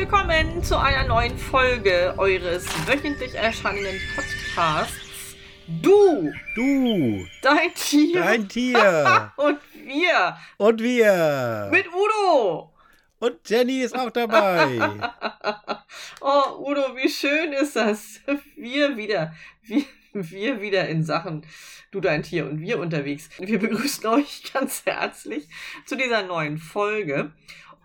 willkommen zu einer neuen Folge eures wöchentlich erscheinenden Podcasts. Du, Du, dein Tier dein Tier und wir und wir. mit Udo. Und Jenny ist auch dabei. Oh, Udo, wie schön ist das? Wir wieder, wir, wir wieder in Sachen Du, dein Tier und wir unterwegs. Wir begrüßen euch ganz herzlich zu dieser neuen Folge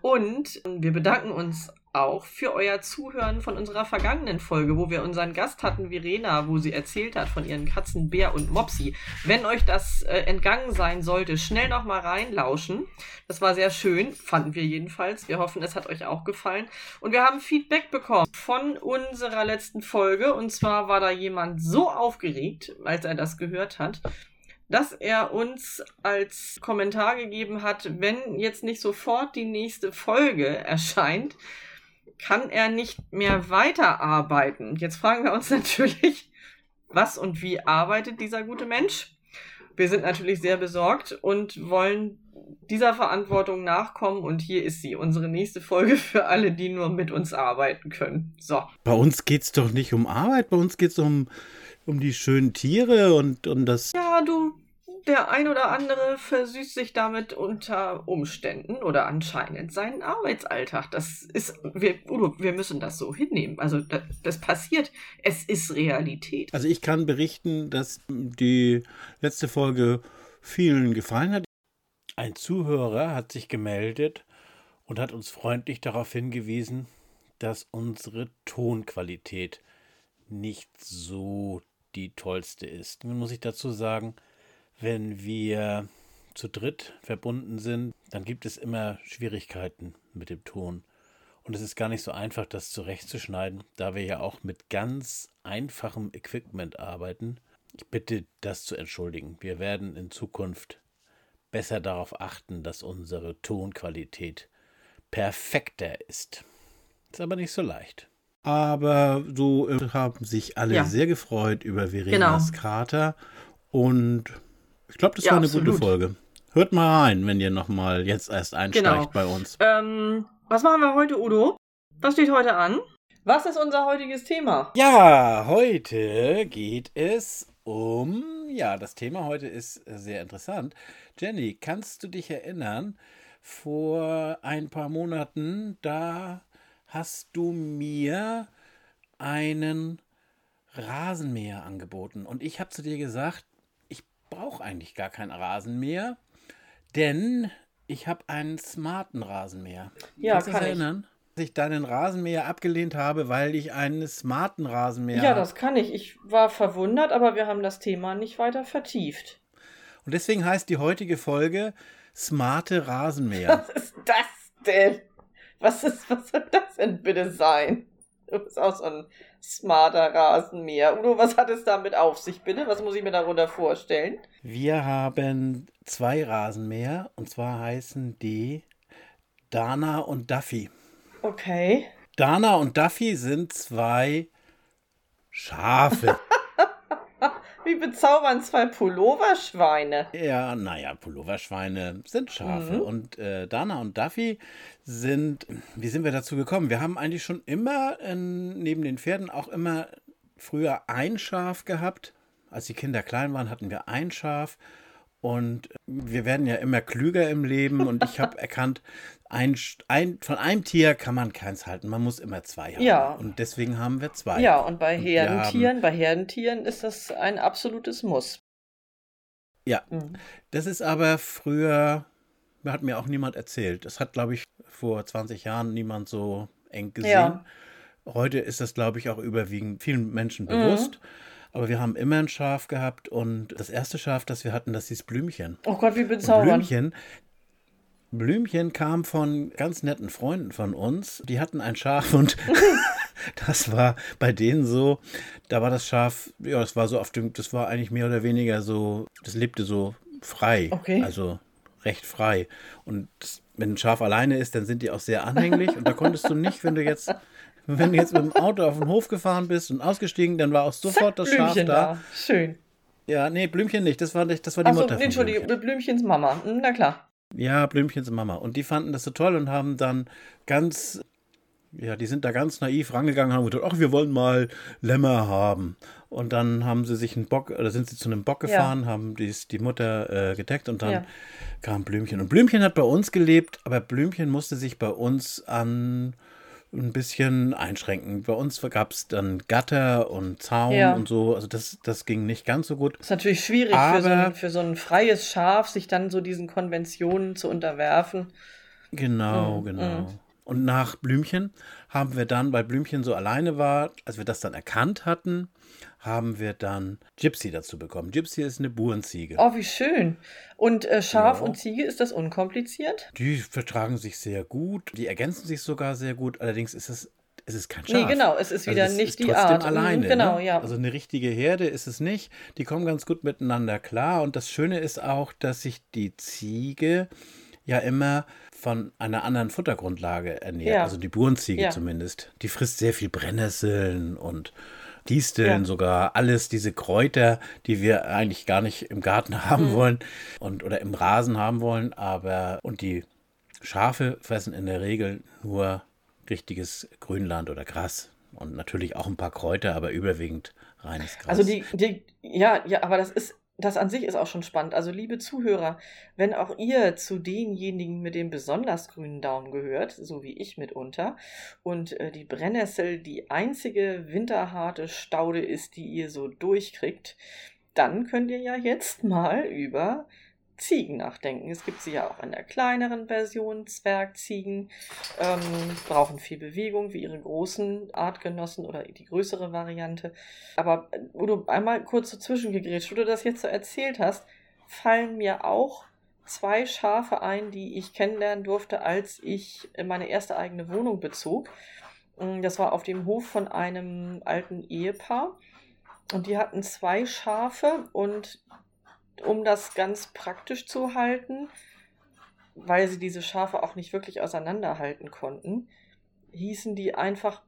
und wir bedanken uns auch für euer Zuhören von unserer vergangenen Folge, wo wir unseren Gast hatten, Verena, wo sie erzählt hat von ihren Katzen Bär und Mopsi. Wenn euch das äh, entgangen sein sollte, schnell noch mal reinlauschen. Das war sehr schön, fanden wir jedenfalls. Wir hoffen, es hat euch auch gefallen. Und wir haben Feedback bekommen von unserer letzten Folge. Und zwar war da jemand so aufgeregt, als er das gehört hat, dass er uns als Kommentar gegeben hat, wenn jetzt nicht sofort die nächste Folge erscheint, kann er nicht mehr weiterarbeiten. Jetzt fragen wir uns natürlich, was und wie arbeitet dieser gute Mensch? Wir sind natürlich sehr besorgt und wollen dieser Verantwortung nachkommen und hier ist sie, unsere nächste Folge für alle, die nur mit uns arbeiten können. So. Bei uns geht's doch nicht um Arbeit, bei uns geht's um, um die schönen Tiere und um das. Ja, du, der ein oder andere versüßt sich damit unter Umständen oder anscheinend seinen Arbeitsalltag. Das ist, wir, Udo, wir müssen das so hinnehmen. Also das, das passiert. Es ist Realität. Also ich kann berichten, dass die letzte Folge vielen gefallen hat. Ein Zuhörer hat sich gemeldet und hat uns freundlich darauf hingewiesen, dass unsere Tonqualität nicht so die tollste ist. Nun muss ich dazu sagen, wenn wir zu dritt verbunden sind, dann gibt es immer Schwierigkeiten mit dem Ton. Und es ist gar nicht so einfach, das zurechtzuschneiden, da wir ja auch mit ganz einfachem Equipment arbeiten. Ich bitte, das zu entschuldigen. Wir werden in Zukunft besser darauf achten, dass unsere Tonqualität perfekter ist. Ist aber nicht so leicht. Aber so äh, haben sich alle Ja. sehr gefreut über Verenas Genau. Krater und ich glaube, das Ja, war eine absolut. gute Folge. Hört mal rein, wenn ihr nochmal jetzt erst einsteigt Genau. bei uns. Ähm, was machen wir heute, Udo? Was steht heute an? Was ist unser heutiges Thema? Ja, heute geht es um, ja, das Thema heute ist sehr interessant. Jenny, kannst du dich erinnern, vor ein paar Monaten, da hast du mir einen Rasenmäher angeboten und ich habe zu dir gesagt, brauche eigentlich gar keinen Rasenmäher, denn ich habe einen smarten Rasenmäher. Ja, Kannst du dich kann ich. erinnern? Dass ich deinen Rasenmäher abgelehnt habe, weil ich einen smarten Rasenmäher Ja, das kann ich. Ich war verwundert, aber wir haben das Thema nicht weiter vertieft. Und deswegen heißt die heutige Folge Smarte Rasenmäher. Was ist das denn? Was ist, was soll das denn bitte sein? Du bist auch so ein smarter Rasenmäher. Udo, was hat es damit auf sich, bitte? Was muss ich mir darunter vorstellen? Wir haben zwei Rasenmäher und zwar heißen die Dana und Duffy. Okay. Dana und Duffy sind zwei Schafe. Wie bezaubern zwei Pulloverschweine? ja, naja, Pulloverschweine sind Schafe. Mhm. Und äh, Dana und Duffy sind, wie sind wir dazu gekommen? Wir haben eigentlich schon immer äh, neben den Pferden auch immer früher ein Schaf gehabt. Als die Kinder klein waren, hatten wir ein Schaf. Und wir werden ja immer klüger im Leben. Und ich habe erkannt, ein, ein, von einem Tier kann man keins halten. Man muss immer zwei haben. Ja. Und deswegen haben wir zwei. Ja, und bei Und Herdentieren, bei Herdentieren ist das ein absolutes Muss. Ja. Mhm. Das ist aber früher, hat mir auch niemand erzählt. Das hat, glaube ich, vor 20 Jahren niemand so eng gesehen. Ja. Heute ist das, glaube ich, auch überwiegend vielen Menschen Mhm. Aber wir haben immer ein Schaf gehabt und das erste Schaf, das wir hatten, das hieß Blümchen. Oh Gott, wie bezaubernd. Blümchen, Blümchen kam von ganz netten Freunden von uns. Die hatten ein Schaf und das war bei denen so, da war das Schaf, ja, das war so auf dem, das war eigentlich mehr oder weniger so, das lebte so frei. Okay. Also recht frei. Und wenn ein Schaf alleine ist, dann sind die auch sehr anhänglich und da konntest du nicht, wenn du jetzt, wenn du jetzt mit dem Auto auf den Hof gefahren bist und ausgestiegen, dann war auch sofort das Schaf Blümchen da. Schön. Ja, nee, Blümchen nicht, das war nicht, das war die Achso, Mutter von entschuldige, Blümchen. Blümchens Mama. Hm, Na klar. Ja, Blümchens Mama. Und die fanden das so toll und haben dann ganz Ja, die sind da ganz naiv rangegangen und haben gesagt, ach, wir wollen mal Lämmer haben. Und dann haben sie sich einen Bock, oder sind sie zu einem Bock gefahren, ja. haben dies, die Mutter äh, gedeckt und dann ja. kam Blümchen. Und Blümchen hat bei uns gelebt, aber Blümchen musste sich bei uns an ein bisschen einschränken. Bei uns gab es dann Gatter und Zaun ja. und so. Also das, das ging nicht ganz so gut. Ist natürlich schwierig für, so ein, für so ein freies Schaf, sich dann so diesen Konventionen zu unterwerfen. Genau, mhm. genau. Mhm. Und nach Blümchen haben wir dann, weil Blümchen so alleine war, als wir das dann erkannt hatten, haben wir dann Gypsy dazu bekommen. Gypsy ist eine Burenziege. Oh, wie schön. Und äh, Schaf ja. und Ziege, ist das unkompliziert? Die vertragen sich sehr gut. Die ergänzen sich sogar sehr gut. Allerdings ist es es ist kein Schaf. Nee, genau, es ist wieder also nicht ist die Art. Mhm, alleine. Genau, ne? ja. Also eine richtige Herde ist es nicht. Die kommen ganz gut miteinander klar. Und das Schöne ist auch, dass sich die Ziege ja immer von einer anderen Futtergrundlage ernährt. Ja. Also die Burenziege ja. zumindest. Die frisst sehr viel Brennnesseln und Disteln ja. sogar, alles diese Kräuter, die wir eigentlich gar nicht im Garten haben mhm. wollen und oder im Rasen haben wollen, aber und die Schafe fressen in der Regel nur richtiges Grünland oder Gras und natürlich auch ein paar Kräuter, aber überwiegend reines Gras. Also die, die ja, ja, aber das ist das an sich ist auch schon spannend. Also, liebe Zuhörer, wenn auch ihr zu denjenigen mit dem besonders grünen Daumen gehört, so wie ich mitunter, und äh, die Brennnessel die einzige winterharte Staude ist, die ihr so durchkriegt, dann könnt ihr ja jetzt mal über Ziegen nachdenken. Es gibt sie ja auch in der kleineren Version, Zwergziegen, ähm, brauchen viel Bewegung wie ihre großen Artgenossen oder die größere Variante. Aber wo du einmal kurz dazwischen gegrätscht, wo du das jetzt so erzählt hast, fallen mir auch zwei Schafe ein, die ich kennenlernen durfte, als ich meine erste eigene Wohnung bezog. Mm, das war auf dem Hof von einem alten Ehepaar. Und die hatten zwei Schafe und um das ganz praktisch zu halten, weil sie diese Schafe auch nicht wirklich auseinanderhalten konnten, hießen die einfach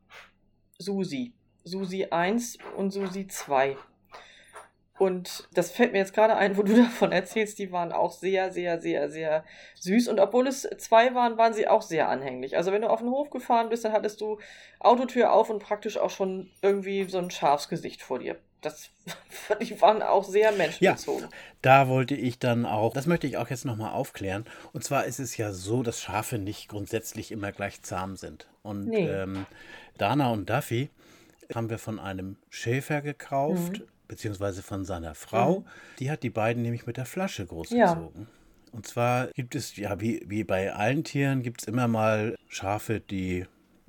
Susi. Susi 1 und Susi 2. Und das fällt mir jetzt gerade ein, wo du davon erzählst, die waren auch sehr, sehr, sehr, sehr süß. Und obwohl es zwei waren, waren sie auch sehr anhänglich. Also wenn du auf den Hof gefahren bist, dann hattest du Autotür auf und praktisch auch schon irgendwie so ein Schafsgesicht vor dir das, die waren auch sehr menschenbezogen. Ja, da wollte ich dann auch, das möchte ich auch jetzt nochmal aufklären. Und zwar ist es ja so, dass Schafe nicht grundsätzlich immer gleich zahm sind. Und nee. ähm, Dana und Duffy haben wir von einem Schäfer gekauft, mhm. beziehungsweise von seiner Frau. Mhm. Die hat die beiden nämlich mit der Flasche großgezogen. Ja. Und zwar gibt es, ja, wie, wie bei allen Tieren, gibt es immer mal Schafe, die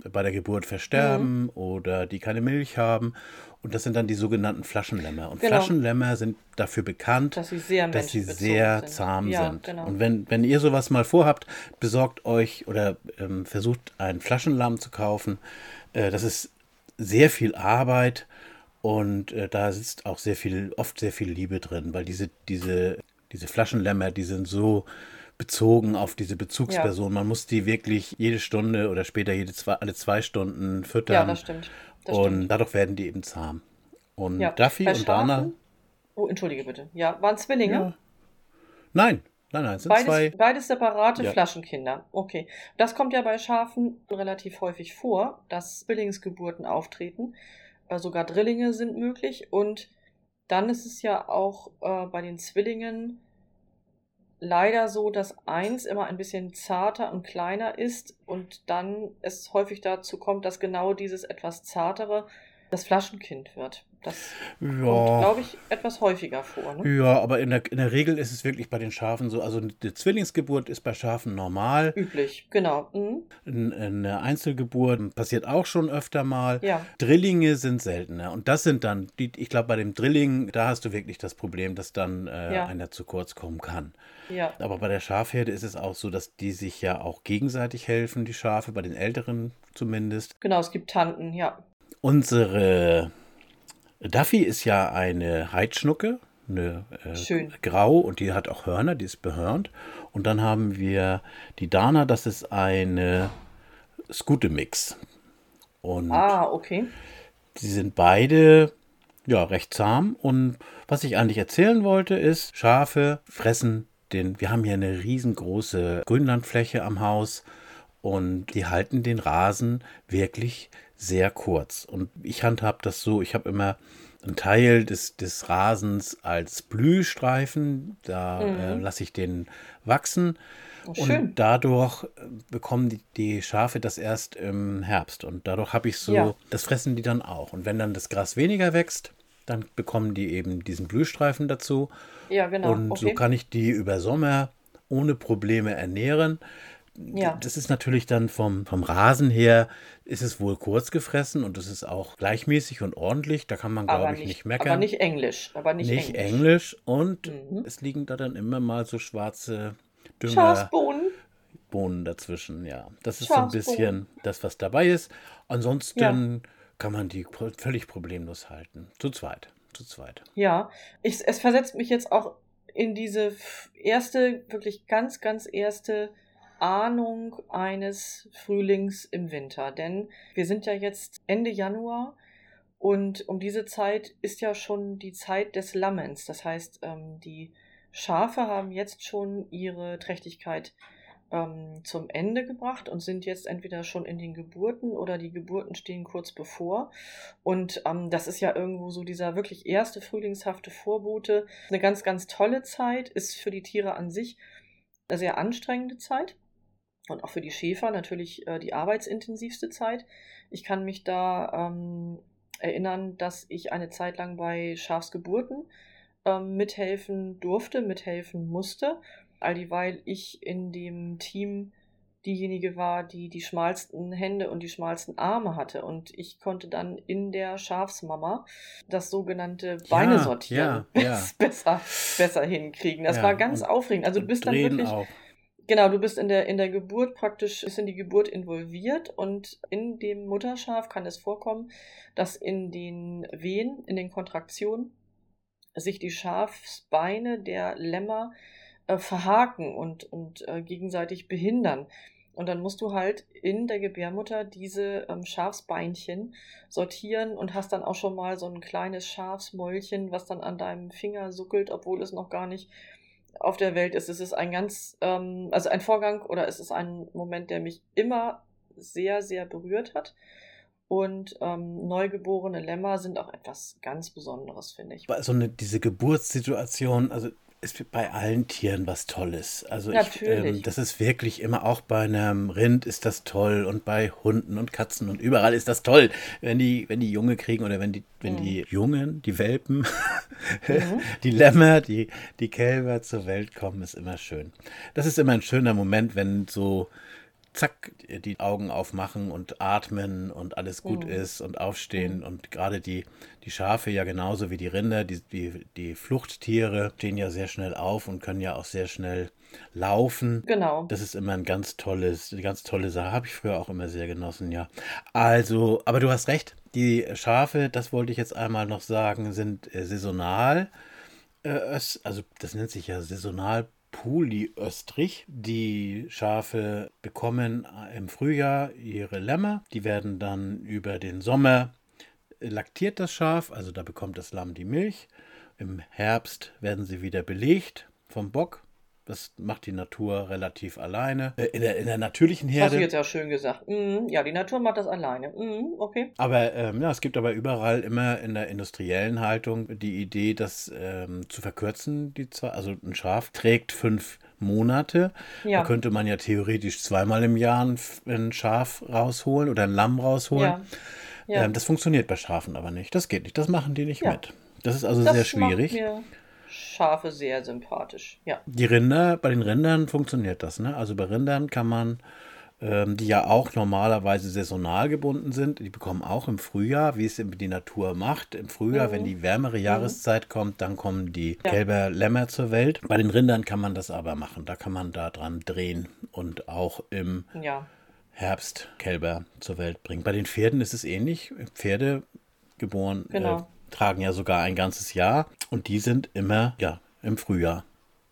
bei der Geburt versterben mhm. oder die keine Milch haben. Und das sind dann die sogenannten Flaschenlämmer. Und genau. Flaschenlämmer sind dafür bekannt, dass sie sehr, dass sie sehr sind. zahm ja, sind. Genau. Und wenn, wenn ihr sowas mal vorhabt, besorgt euch oder ähm, versucht ein Flaschenlamm zu kaufen. Äh, das ist sehr viel Arbeit und äh, da sitzt auch sehr viel, oft sehr viel Liebe drin, weil diese, diese, diese Flaschenlämmer, die sind so bezogen auf diese Bezugsperson. Ja. Man muss die wirklich jede Stunde oder später jede zwei, alle zwei Stunden füttern. Ja, das stimmt. Und stimmt. dadurch werden die eben zahm. Und ja. Duffy Bei und Schafen? Dana. Oh, entschuldige bitte. Ja, waren Zwillinge? Ja. Nein, nein, nein, sind beides, zwei. Beides separate ja. Flaschenkinder. Okay. Das kommt ja bei Schafen relativ häufig vor, dass Zwillingsgeburten auftreten. Äh, sogar Drillinge sind möglich. Und dann ist es ja auch äh, bei den Zwillingen leider so, dass eins immer ein bisschen zarter und kleiner ist und dann es häufig dazu kommt, dass genau dieses etwas zartere das Flaschenkind wird. Das ja. kommt, glaube ich, etwas häufiger vor. Ne? Ja, aber in der, in der Regel ist es wirklich bei den Schafen so. Also die Zwillingsgeburt ist bei Schafen normal. Üblich, genau. Mhm. Eine Einzelgeburt passiert auch schon öfter mal. Ja. Drillinge sind seltener. Und das sind dann, die, ich glaube, bei dem Drilling, da hast du wirklich das Problem, dass dann äh, ja. einer zu kurz kommen kann. Ja. Aber bei der Schafherde ist es auch so, dass die sich ja auch gegenseitig helfen, die Schafe, bei den Älteren zumindest. Genau, es gibt Tanten, ja. Unsere Duffy ist ja eine Heidschnucke, eine äh, grau und die hat auch Hörner, die ist behörnt. Und dann haben wir die Dana, das ist eine Scoote-Mix. ah, okay. Sie sind beide ja recht zahm. Und was ich eigentlich erzählen wollte, ist, Schafe fressen den. Wir haben hier eine riesengroße Grünlandfläche am Haus Und die halten den Rasen wirklich sehr kurz. Und ich handhab das so, ich habe immer einen Teil des, des Rasens als Blühstreifen, da mhm. äh, lasse ich den wachsen. Oh, und dadurch äh, bekommen die, die, Schafe das erst im Herbst. Und dadurch habe ich so, ja. das fressen die dann auch. Und wenn dann das Gras weniger wächst, dann bekommen die eben diesen Blühstreifen dazu. Ja, genau. Und okay. so kann ich die über Sommer ohne Probleme ernähren. Ja. Das ist natürlich dann vom, vom Rasen her, ist es wohl kurz gefressen und es ist auch gleichmäßig und ordentlich. Da kann man, glaube ich, nicht, nicht, meckern. Aber nicht Englisch. Aber nicht, nicht Englisch. Englisch. Und mhm. es liegen da dann immer mal so schwarze Dünger. Schafsbohnen. Bohnen dazwischen, ja. Das ist so ein bisschen das, was dabei ist. Ansonsten ja. kann man die völlig problemlos halten. Zu zweit. Zu zweit. Ja, ich, es versetzt mich jetzt auch in diese erste, wirklich ganz, ganz erste Ahnung eines Frühlings im Winter. Denn wir sind ja jetzt Ende Januar und um diese Zeit ist ja schon die Zeit des Lammens. Das heißt, ähm, die Schafe haben jetzt schon ihre Trächtigkeit ähm, zum Ende gebracht und sind jetzt entweder schon in den Geburten oder die Geburten stehen kurz bevor. Und ähm, das ist ja irgendwo so dieser wirklich erste frühlingshafte Vorbote. Eine ganz, ganz tolle Zeit, ist für die Tiere an sich eine sehr anstrengende Zeit und auch für die Schäfer natürlich äh, die arbeitsintensivste Zeit. Ich kann mich da ähm, erinnern, dass ich eine Zeit lang bei Schafsgeburten ähm, mithelfen durfte, mithelfen musste, all dieweil ich in dem Team diejenige war, die die schmalsten Hände und die schmalsten Arme hatte. Und ich konnte dann in der Schafsmama das sogenannte Beine ja, sortieren ja, ja. besser, besser hinkriegen. Das war ganz aufregend. Also du bist dann wirklich. Auch. Genau, du bist in der, in der Geburt praktisch, bist in die Geburt involviert und in dem Mutterschaf kann es vorkommen, dass in den Wehen, in den Kontraktionen sich die Schafsbeine der Lämmer äh, verhaken und, und äh, gegenseitig behindern. Und dann musst du halt in der Gebärmutter diese ähm, Schafsbeinchen sortieren und hast dann auch schon mal so ein kleines Schafsmäulchen, was dann an deinem Finger suckelt, obwohl es noch gar nicht auf der Welt ist. Es ist ein ganz, ähm, also ein Vorgang oder es ist ein Moment, der mich immer sehr, sehr berührt hat. Und ähm, neugeborene Lämmer sind auch etwas ganz Besonderes, finde ich. So eine, diese Geburtssituation, also ist bei allen Tieren was Tolles. Also ich, ähm, das ist wirklich immer auch bei einem Rind ist das toll und bei Hunden und Katzen und überall ist das toll, wenn die, wenn die Junge kriegen oder wenn die, wenn mhm. die Jungen, die Welpen, mhm. die Lämmer, die, die Kälber zur Welt kommen, ist immer schön. Das ist immer ein schöner Moment, wenn so zack, die Augen aufmachen und atmen und alles gut mhm. ist und aufstehen. Mhm. Und gerade die, die Schafe ja genauso wie die Rinder, die, die, die Fluchttiere stehen ja sehr schnell auf und können ja auch sehr schnell laufen. Genau. Das ist immer ein ganz tolles, eine ganz tolle Sache. Habe ich früher auch immer sehr genossen, ja. Also, aber du hast recht, die Schafe, das wollte ich jetzt einmal noch sagen, sind äh, saisonal. Äh, also das nennt sich ja saisonal Polyöstrich. Die Schafe bekommen im Frühjahr ihre Lämmer. Die werden dann über den Sommer laktiert das Schaf, also da bekommt das Lamm die Milch. Im Herbst werden sie wieder belegt vom Bock. Das macht die Natur relativ alleine. Äh, in der, in der natürlichen Herde. Hast du jetzt ja schön gesagt. Mm, ja, die Natur macht das alleine. Mm, okay. Aber ähm, ja, es gibt aber überall immer in der industriellen Haltung die Idee, das ähm, zu verkürzen. Die zwei, also ein Schaf trägt fünf Monate. Ja. Da könnte man ja theoretisch zweimal im Jahr ein, Schaf rausholen oder ein Lamm rausholen. Ja. Ja. Ähm, das funktioniert bei Schafen aber nicht. Das geht nicht. Das machen die nicht mit. Das ist also das sehr schwierig. Macht mir Schafe sehr sympathisch, ja. Die Rinder, bei den Rindern funktioniert das, ne? Also bei Rindern kann man, ähm, die ja auch normalerweise saisonal gebunden sind, die bekommen auch im Frühjahr, wie es die Natur macht, im Frühjahr, mhm. wenn die wärmere mhm. Jahreszeit mhm. kommt, dann kommen die ja. Kälber Lämmer zur Welt. Bei den Rindern kann man das aber machen, da kann man da dran drehen und auch im ja. Herbst Kälber zur Welt bringen. Bei den Pferden ist es ähnlich. Pferde geboren äh, genau. Äh, tragen ja sogar ein ganzes Jahr und die sind immer ja im Frühjahr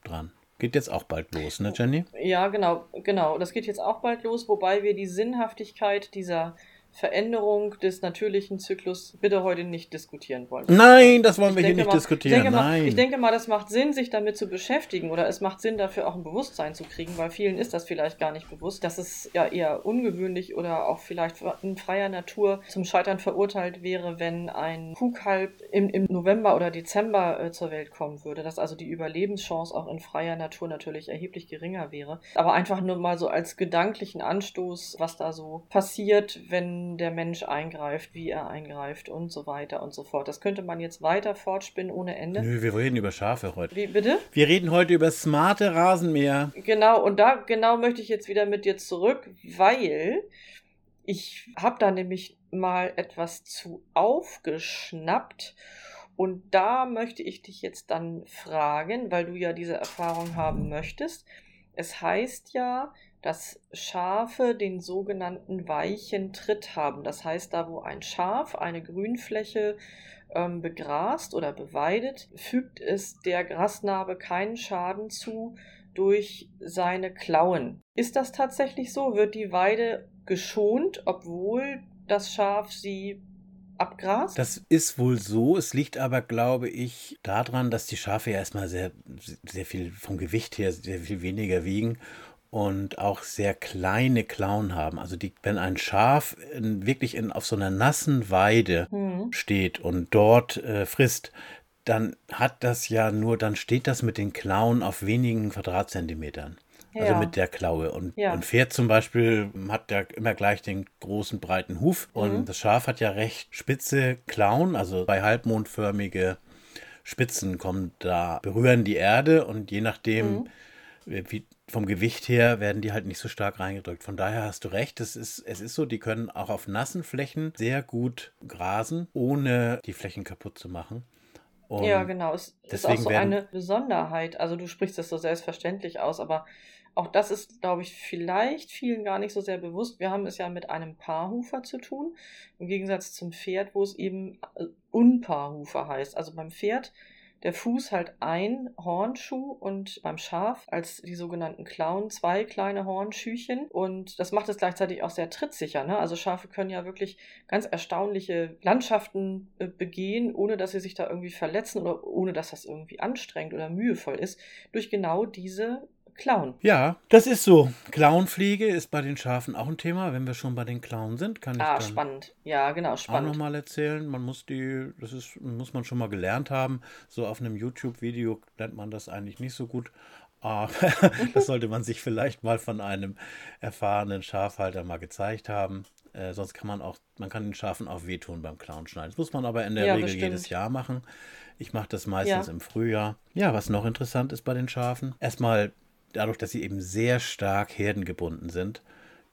dran. Geht jetzt auch bald los, ne, Jenny? Ja, genau, genau. Das geht jetzt auch bald los, wobei wir die Sinnhaftigkeit dieser Veränderung des natürlichen Zyklus bitte heute nicht diskutieren wollen. Nein, das wollen Ich wir hier nicht mal- diskutieren. Ich denke, mal, Nein. ich denke mal, das macht Sinn, sich damit zu beschäftigen oder es macht Sinn, dafür auch ein Bewusstsein zu kriegen, weil vielen ist das vielleicht gar nicht bewusst, dass es ja eher ungewöhnlich oder auch vielleicht in freier Natur zum Scheitern verurteilt wäre, wenn ein Kuhkalb im, im November oder Dezember äh, zur Welt kommen würde, dass also die Überlebenschance auch in freier Natur natürlich erheblich geringer wäre. Aber einfach nur mal so als gedanklichen Anstoß, was da so passiert, wenn der Mensch eingreift, wie er eingreift und so weiter und so fort. Das könnte man jetzt weiter fortspinnen ohne Ende. Nö, wir reden über Schafe heute. Wie bitte? Wir reden heute über smarte Rasenmäher. Genau, und da genau möchte ich jetzt wieder mit dir zurück, weil ich habe da nämlich mal etwas zu aufgeschnappt. Und da möchte ich dich jetzt dann fragen, weil du ja diese Erfahrung haben möchtest. Es heißt ja, dass Schafe den sogenannten weichen Tritt haben. Das heißt, da wo ein Schaf eine Grünfläche ähm, begrast oder beweidet, fügt es der Grasnarbe keinen Schaden zu durch seine Klauen. Ist das tatsächlich so? Wird die Weide geschont, obwohl das Schaf sie abgrast? Das ist wohl so. Es liegt aber, glaube ich, daran, dass die Schafe ja erstmal sehr, sehr viel vom Gewicht her sehr viel weniger wiegen und auch sehr kleine Klauen haben. Also die, wenn ein Schaf in, wirklich in, auf so einer nassen Weide Hm. steht und dort äh, frisst, dann hat das ja nur, dann steht das mit den Klauen auf wenigen Quadratzentimetern. Also Ja. mit der Klaue. Und Ja. ein Pferd zum Beispiel hat ja immer gleich den großen, breiten Huf. Und Mhm. das Schaf hat ja recht spitze Klauen, also bei halbmondförmige Spitzen kommen da, berühren die Erde und je nachdem, Mhm. wie, vom Gewicht her werden die halt nicht so stark reingedrückt. Von daher hast du recht, es ist, es ist so, die können auch auf nassen Flächen sehr gut grasen, ohne die Flächen kaputt zu machen. Und Ja, genau. Es ist auch so werden- eine Besonderheit. Also du sprichst das so selbstverständlich aus, aber auch das ist, glaube ich, vielleicht vielen gar nicht so sehr bewusst. Wir haben es ja mit einem Paarhufer zu tun, im Gegensatz zum Pferd, wo es eben äh, Unpaarhufer heißt. Also beim Pferd der Fuß halt ein Hornschuh und beim Schaf als die sogenannten Klauen zwei kleine Hornschüchen. Und das macht es gleichzeitig auch sehr trittsicher. Ne? Also Schafe können ja wirklich ganz erstaunliche Landschaften äh, begehen, ohne dass sie sich da irgendwie verletzen oder ohne dass das irgendwie anstrengend oder mühevoll ist, durch genau diese Klauen. Ja, das ist so. Klauenpflege ist bei den Schafen auch ein Thema. Wenn wir schon bei den Klauen sind, kann ich Ah, dann spannend. Ja, genau, auch spannend. nochmal erzählen. Man muss die, das ist, muss man schon mal gelernt haben. So auf einem YouTube-Video lernt man das eigentlich nicht so gut. Aber das sollte man sich vielleicht mal von einem erfahrenen Schafhalter mal gezeigt haben. Äh, sonst kann man auch, man kann den Schafen auch wehtun beim Klauen schneiden. Das muss man aber in der Ja, Regel bestimmt. jedes Jahr machen. Ich mache das meistens Ja. im Frühjahr. Ja, was noch interessant ist bei den Schafen, erstmal dadurch, dass sie eben sehr stark herdengebunden sind,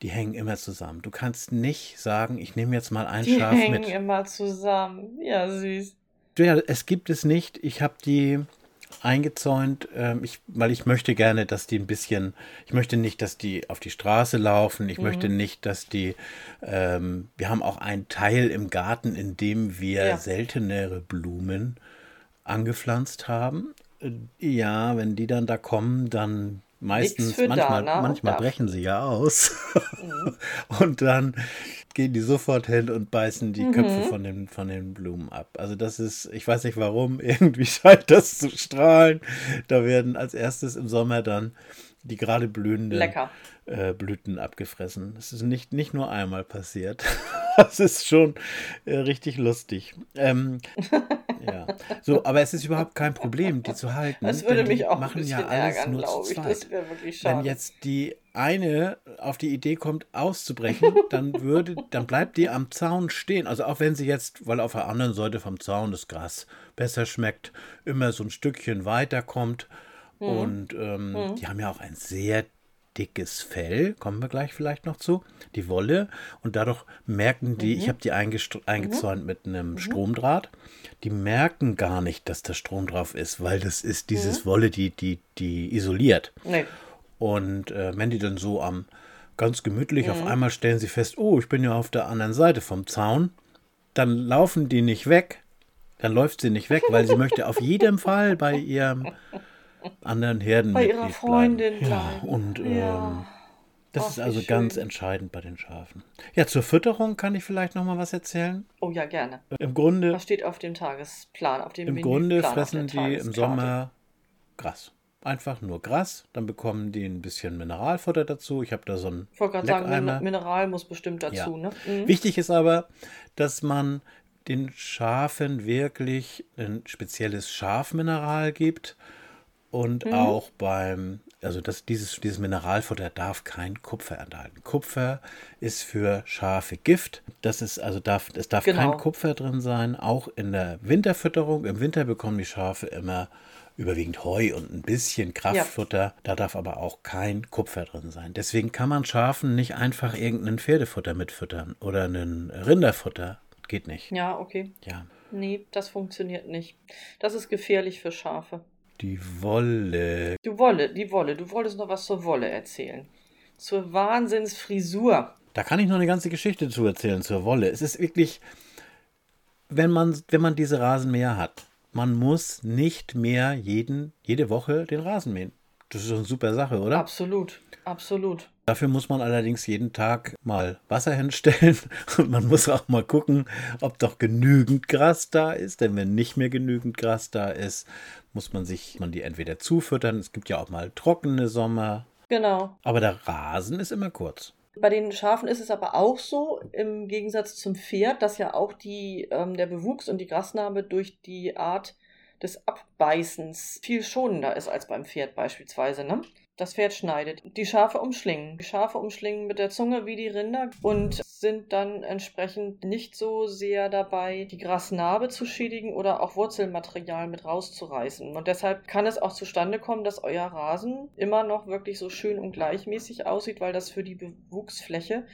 die hängen immer zusammen. Du kannst nicht sagen, ich nehme jetzt mal ein Die Schaf hängen mit. immer zusammen. Ja, süß. Ja, es gibt es nicht. Ich habe die eingezäunt, ähm, ich, weil ich möchte gerne, dass die ein bisschen, ich möchte nicht, dass die auf die Straße laufen, ich Mhm. möchte nicht, dass die, ähm, wir haben auch einen Teil im Garten, in dem wir Ja. seltenere Blumen angepflanzt haben. Ja, wenn die dann da kommen, dann meistens, manchmal, Dana und manchmal brechen sie ja aus. Mhm. Und dann gehen die sofort hin und beißen die Mhm. Köpfe von den, von den Blumen ab. Also das ist, ich weiß nicht warum, irgendwie scheint das zu strahlen. Da werden als erstes im Sommer dann die gerade blühenden äh, Blüten abgefressen. Das ist nicht, nicht nur einmal passiert. Das ist schon äh, richtig lustig. Ähm, ja. So, aber es ist überhaupt kein Problem, die zu halten. Das würde mich auch ein machen bisschen ja alles ärgern, nur zu glaube ich. zweit. Das wäre wirklich schade. Wenn jetzt die eine auf die Idee kommt, auszubrechen, dann würde, dann bleibt die am Zaun stehen. Also auch wenn sie jetzt, weil auf der anderen Seite vom Zaun das Gras besser schmeckt, immer so ein Stückchen weiter kommt. Mhm. Und ähm, die haben ja auch ein sehr dickes Fell, kommen wir gleich vielleicht noch zu, die Wolle. Und dadurch merken die, Mhm. ich habe die eingestr- eingezäunt mit einem Stromdraht, die merken gar nicht, dass da Strom drauf ist, weil das ist Mhm. dieses Wolle, die, die, die isoliert. nee. Und äh, wenn die dann so am ganz gemütlich Mhm. auf einmal stellen sie fest, oh, ich bin ja auf der anderen Seite vom Zaun, dann laufen die nicht weg. Dann läuft sie nicht weg, weil sie möchte auf jeden Fall bei ihrem anderen Herden Bei ihrer Freundin Ja, bleiben. und Ja. ähm, Das Ach, ist also ganz entscheidend bei den Schafen. Ja, zur Fütterung kann ich vielleicht noch mal was erzählen. Oh ja, gerne. Im Grunde, Was steht auf dem Tagesplan, auf dem im Grunde fressen die im? Sommer Gras. Einfach nur Gras. Dann bekommen die ein bisschen Mineralfutter dazu. Ich habe da so ein Ich wollte gerade sagen, Mineral muss bestimmt dazu, Ja. ne? Mhm. Wichtig ist aber, dass man den Schafen wirklich ein spezielles Schafmineral gibt und Mhm. auch beim, also das, dieses, dieses Mineralfutter darf kein Kupfer enthalten. Kupfer ist für Schafe Gift. Das ist also darf, es darf Genau. kein Kupfer drin sein. Auch in der Winterfütterung. Im Winter bekommen die Schafe immer überwiegend Heu und ein bisschen Kraftfutter. Da darf aber auch kein Kupfer drin sein. Deswegen kann man Schafen nicht einfach irgendein Pferdefutter mitfüttern oder ein Rinderfutter. Geht nicht. Ja, okay. Ja. Nee, das funktioniert nicht. Das ist gefährlich für Schafe. Die Wolle. Du Wolle, die Wolle, du wolltest noch was zur Wolle erzählen. Zur Wahnsinnsfrisur. Da kann ich noch eine ganze Geschichte zu erzählen zur Wolle. Es ist wirklich, wenn man, wenn man diese Rasenmäher hat, man muss nicht mehr jeden, jede Woche den Rasen mähen. Das ist doch eine super Sache, oder? Absolut, absolut. Dafür muss man allerdings jeden Tag mal Wasser hinstellen und man muss auch mal gucken, ob doch genügend Gras da ist. Denn wenn nicht mehr genügend Gras da ist, muss man sich man die entweder zufüttern. Es gibt ja auch mal trockene Sommer. Genau. Aber der Rasen ist immer kurz. Bei den Schafen ist es aber auch so, im Gegensatz zum Pferd, dass ja auch die, ähm, der Bewuchs und die Grasnarbe durch die Art des Abbeißens viel schonender ist als beim Pferd beispielsweise. Ne? Das Pferd schneidet. Die Schafe umschlingen. Die Schafe umschlingen mit der Zunge wie die Rinder und sind dann entsprechend nicht so sehr dabei, die Grasnarbe zu schädigen oder auch Wurzelmaterial mit rauszureißen. Und deshalb kann es auch zustande kommen, dass euer Rasen immer noch wirklich so schön und gleichmäßig aussieht, weil das für die Bewuchsfläche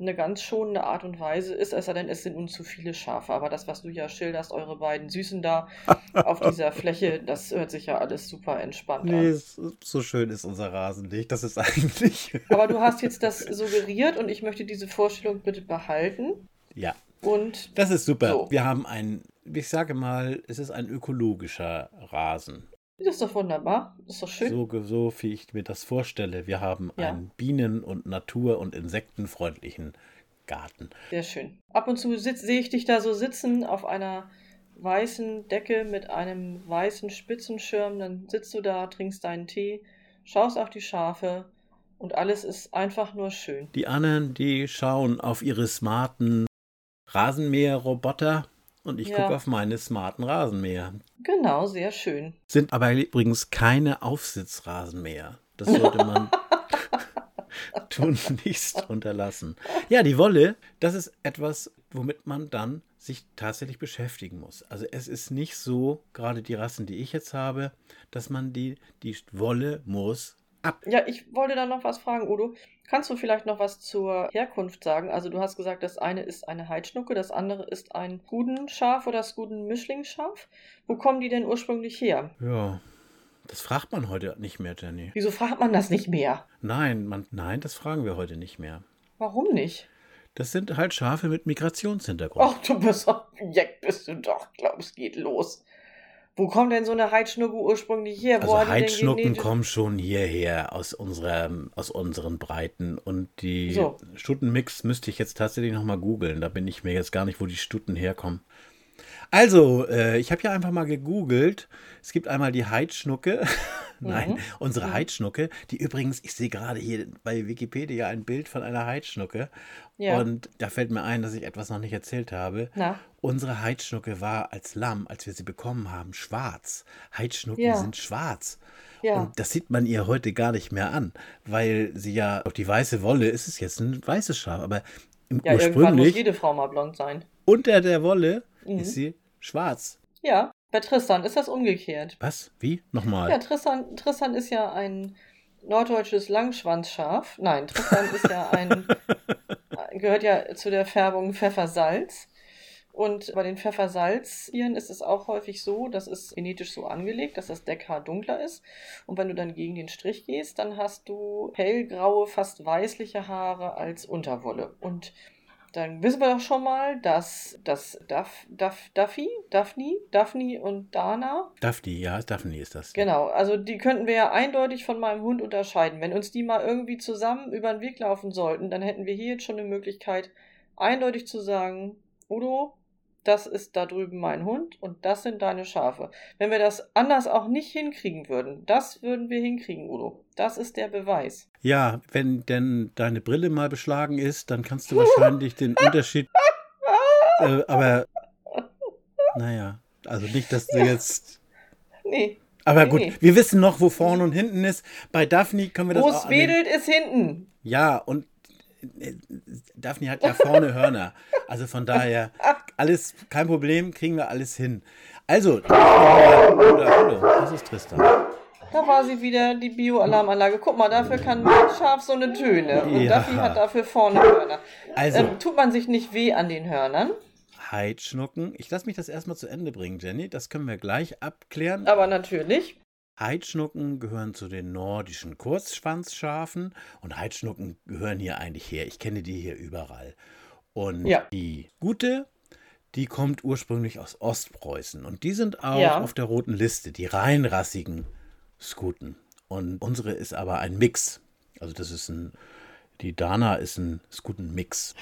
eine ganz schonende Art und Weise ist, es sei denn, es sind nun zu viele Schafe. Aber das, was du ja schilderst, eure beiden Süßen da auf dieser Fläche, das hört sich ja alles super entspannt Nee, an. so schön ist unser Rasen nicht. Das ist eigentlich. Aber du hast jetzt das suggeriert und ich möchte diese Vorstellung bitte behalten. ja, Und das ist super. So. Wir haben ein, ich sage mal, es ist ein ökologischer Rasen. Das ist doch wunderbar. Das ist doch schön. So, so wie ich mir das vorstelle. Wir haben Ja. einen Bienen- und Natur- und insektenfreundlichen Garten. Sehr schön. Ab und zu sehe ich dich da so sitzen auf einer weißen Decke mit einem weißen Spitzenschirm. Dann sitzt du da, trinkst deinen Tee, schaust auf die Schafe und alles ist einfach nur schön. Die anderen, die schauen auf ihre smarten Rasenmäher-Roboter und ich Ja. gucke auf meine smarten Rasenmäher. Genau, sehr schön. Sind aber übrigens keine Aufsitzrasenmäher. Das sollte man tunlichst unterlassen. Ja, die Wolle, das ist etwas, womit man dann sich tatsächlich beschäftigen muss. Also es ist nicht so, gerade die Rassen, die ich jetzt habe, dass man die, die Wolle muss ab. Ja, ich wollte da noch was fragen, Udo. Kannst du vielleicht noch was zur Herkunft sagen? Also du hast gesagt, das eine ist eine Heidschnucke, das andere ist ein Skudenschaf oder Skuden-Mischlingsschaf. Wo kommen die denn ursprünglich her? Ja, das fragt man heute nicht mehr, Jenny. Wieso fragt man das nicht mehr? Nein, man, nein, das fragen wir heute nicht mehr. Warum nicht? Das sind halt Schafe mit Migrationshintergrund. Ach, du bist doch, Jack bist du doch. Ich glaube, es geht los. Wo kommt denn so eine Heidschnucke ursprünglich her? Wo Also Heidschnucken kommen schon hierher aus, unserer, aus unseren Breiten. Und die So. Stuttenmix müsste ich jetzt tatsächlich nochmal googeln. Da bin ich mir jetzt gar nicht, wo die Stuten herkommen. Also, äh, ich habe ja einfach mal gegoogelt. Es gibt einmal die Heidschnucke. Nein, Mhm. unsere. Heidschnucke, die übrigens, ich sehe gerade hier bei Wikipedia ein Bild von einer Heidschnucke. Ja. Und da fällt mir ein, dass ich etwas noch nicht erzählt habe. Na, Unsere Heidschnucke war als Lamm, als wir sie bekommen haben, schwarz. Heidschnucken Ja. sind schwarz. ja. Und das sieht man ihr heute gar nicht mehr an, weil sie ja auf die weiße Wolle ist es jetzt ein weißes Schaf, aber im ja, irgendwann muss ursprünglich jede Frau mal blond sein. unter der Wolle Mhm. ist sie schwarz. Ja, bei Tristan ist das umgekehrt. Was? Wie? Nochmal. Ja, Tristan, Tristan ist ja ein norddeutsches Langschwanzschaf. Nein, Tristan ist ja ein, gehört ja zu der Färbung Pfeffersalz. Und bei den Pfeffersalztieren ist es auch häufig so, das ist genetisch so angelegt, dass das Deckhaar dunkler ist. Und wenn du dann gegen den Strich gehst, dann hast du hellgraue, fast weißliche Haare als Unterwolle. Und dann wissen wir doch schon mal, dass, dass Duff, Duff, Duffy, Daphne, Daphne und Dana. Daphne, ja, Daphne ist das. Genau, also die könnten wir ja eindeutig von meinem Hund unterscheiden. Wenn uns die mal irgendwie zusammen über den Weg laufen sollten, dann hätten wir hier jetzt schon eine Möglichkeit, eindeutig zu sagen, Udo, das ist da drüben mein Hund und das sind deine Schafe. Wenn wir das anders auch nicht hinkriegen würden, das würden wir hinkriegen, Udo. Das ist der Beweis. Ja, wenn denn deine Brille mal beschlagen ist, dann kannst du wahrscheinlich den Unterschied. Äh, aber naja, also nicht, dass du jetzt. Nee. Aber gut, nee. wir wissen noch, wo vorne und hinten ist. Bei Daphne können wir das Wo auch es an den- wedelt, ist hinten. Ja, und Daphne hat ja vorne Hörner. Also von daher, alles kein Problem, kriegen wir alles hin. Also, das ist Tristan. Da war sie wieder, die Bio-Alarmanlage. Guck mal, dafür kann mein Schaf so eine Töne. Und Ja. Duffy hat dafür vorne Hörner. Also, Ähm, tut man sich nicht weh an den Hörnern, Heidschnucken. Ich lasse mich das erstmal zu Ende bringen, Jenny. Das können wir gleich abklären. aber natürlich. Heidschnucken gehören zu den nordischen Kurzschwanzschafen und Heidschnucken gehören hier eigentlich her. Ich kenne die hier überall. Und Ja. die gute, die kommt ursprünglich aus Ostpreußen und die sind auch Ja. auf der roten Liste, die reinrassigen Skuten. Und unsere ist aber ein Mix. Also das ist ein, die Dana ist ein Skuten-Mix.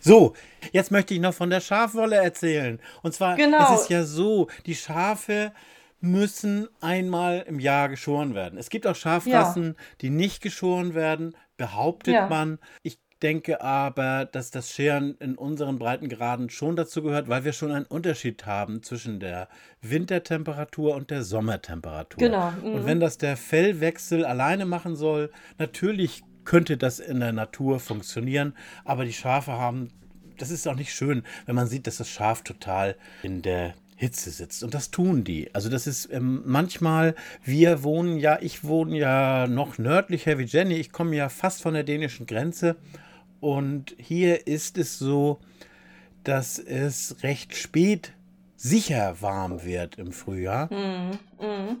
So, jetzt möchte ich noch von der Schafwolle erzählen. Und zwar Genau. es ist ja so, die Schafe müssen einmal im Jahr geschoren werden. Es gibt auch Schafrassen, die nicht geschoren werden, behauptet Ja. man. Ich denke aber, dass das Scheren in unseren Breitengraden schon dazu gehört, weil wir schon einen Unterschied haben zwischen der Wintertemperatur und der Sommertemperatur. Genau, mhm. Und wenn das der Fellwechsel alleine machen soll, natürlich könnte das in der Natur funktionieren, aber die Schafe haben, das ist auch nicht schön, wenn man sieht, dass das Schaf total in der Hitze sitzt. Und das tun die. Also das ist ähm, manchmal, wir wohnen ja, ich wohne ja noch nördlicher wie Jenny, ich komme ja fast von der dänischen Grenze. Und hier ist es so, dass es recht spät sicher warm wird im Frühjahr.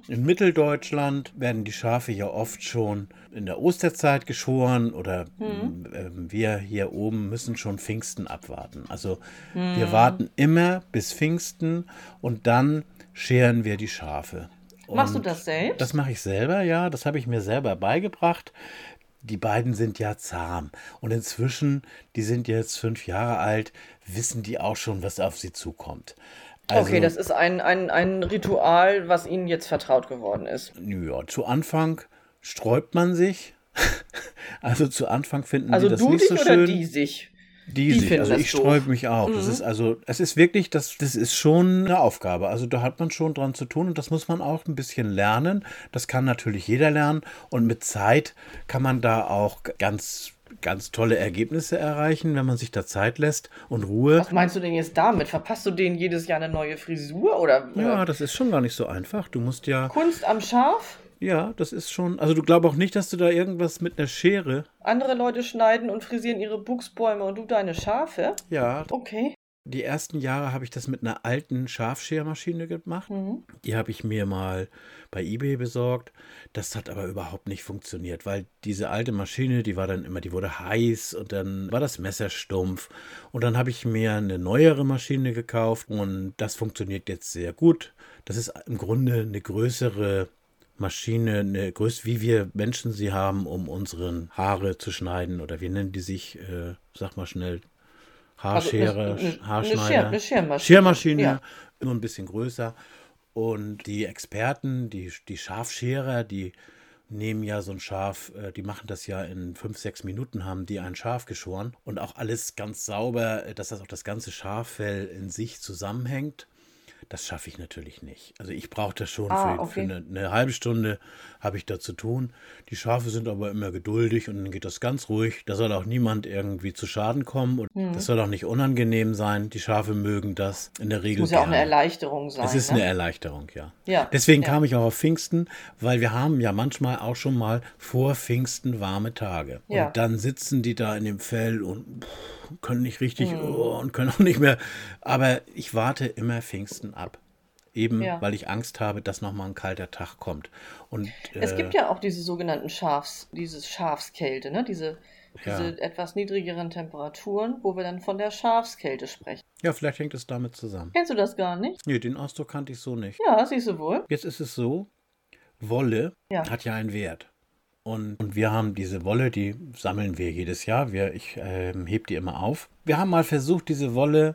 In Mitteldeutschland werden die Schafe ja oft schon in der Osterzeit geschoren oder ähm, wir hier oben müssen schon Pfingsten abwarten. Also wir warten immer bis Pfingsten und dann scheren wir die Schafe. Machst du Und das selbst? Das mache ich selber, ja. Das habe ich mir selber beigebracht. Die beiden sind ja zahm. Und inzwischen, die sind jetzt fünf Jahre alt, wissen die auch schon, was auf sie zukommt. Also, okay, das ist ein, ein, ein Ritual, was Ihnen jetzt vertraut geworden ist. ja, zu Anfang sträubt man sich. Also zu Anfang finden Also die das du nicht dich so oder schön. die sich? Die, Die sich. Also ich. Mhm. sträube mich auch. Das ist also, es ist wirklich, das, das ist schon eine Aufgabe. Also da hat man schon dran zu tun und das muss man auch ein bisschen lernen. Das kann natürlich jeder lernen und mit Zeit kann man da auch ganz, ganz tolle Ergebnisse erreichen, wenn man sich da Zeit lässt und Ruhe. Was meinst du denn jetzt damit? Verpasst du denen jedes Jahr eine neue Frisur oder Ja, äh, das ist schon gar nicht so einfach. Du musst ja, Kunst am Schaf? ja, das ist schon, also du glaubst auch nicht, dass du da irgendwas mit einer Schere, Andere Leute schneiden und frisieren ihre Buchsbäume und du deine Schafe? ja, Okay. Die ersten Jahre habe ich das mit einer alten Schafschermaschine gemacht. Mhm. Die habe ich mir mal bei eBay besorgt. Das hat aber überhaupt nicht funktioniert, weil diese alte Maschine, die war dann immer, die wurde heiß und dann war das Messer stumpf. Und dann habe ich mir eine neuere Maschine gekauft und das funktioniert jetzt sehr gut. Das ist im Grunde eine größere Maschine, eine Größe, wie wir Menschen sie haben, um unseren Haare zu schneiden oder wie nennen die sich, äh, sag mal schnell, Haarschere, Also eine- Haarschneider. eine Scher- eine. Schermaschine, Ja. immer ein bisschen größer. Und die Experten, die, die Schafscherer, die nehmen ja so ein Schaf, äh, die machen das ja in fünf, sechs Minuten, haben die ein Schaf geschoren und auch alles ganz sauber, äh, dass das auch das ganze Schaffell in sich zusammenhängt. Das schaffe ich natürlich nicht. Also ich brauche das schon Ah, für, okay. für eine, eine halbe Stunde habe ich da zu tun. Die Schafe sind aber immer geduldig und dann geht das ganz ruhig. Da soll auch niemand irgendwie zu Schaden kommen und Hm. das soll auch nicht unangenehm sein. Die Schafe mögen das in der Regel Muss ja auch eine. Erleichterung sein. Es ist ne? eine Erleichterung, ja. Ja, Deswegen ja. kam ich auch auf Pfingsten, weil wir haben ja manchmal auch schon mal vor Pfingsten warme Tage. Ja. Und dann sitzen die da in dem Fell und pff, können nicht richtig Mhm. oh, und können auch nicht mehr. Aber ich warte immer Pfingsten ab. Eben, Ja. weil ich Angst habe, dass nochmal ein kalter Tag kommt. Und Es äh, gibt ja auch diese sogenannten Schafs, dieses Schafskälte, ne? Diese Diese Ja. etwas niedrigeren Temperaturen, wo wir dann von der Schafskälte sprechen. Ja, vielleicht hängt es damit zusammen. Kennst du das gar nicht? Nee, den Ausdruck kannte ich so nicht. Ja, siehst du wohl. Jetzt ist es so, Wolle Ja. hat ja einen Wert. Und, und wir haben diese Wolle, die sammeln wir jedes Jahr. Wir, ich ähm, heb die immer auf. Wir haben mal versucht, diese Wolle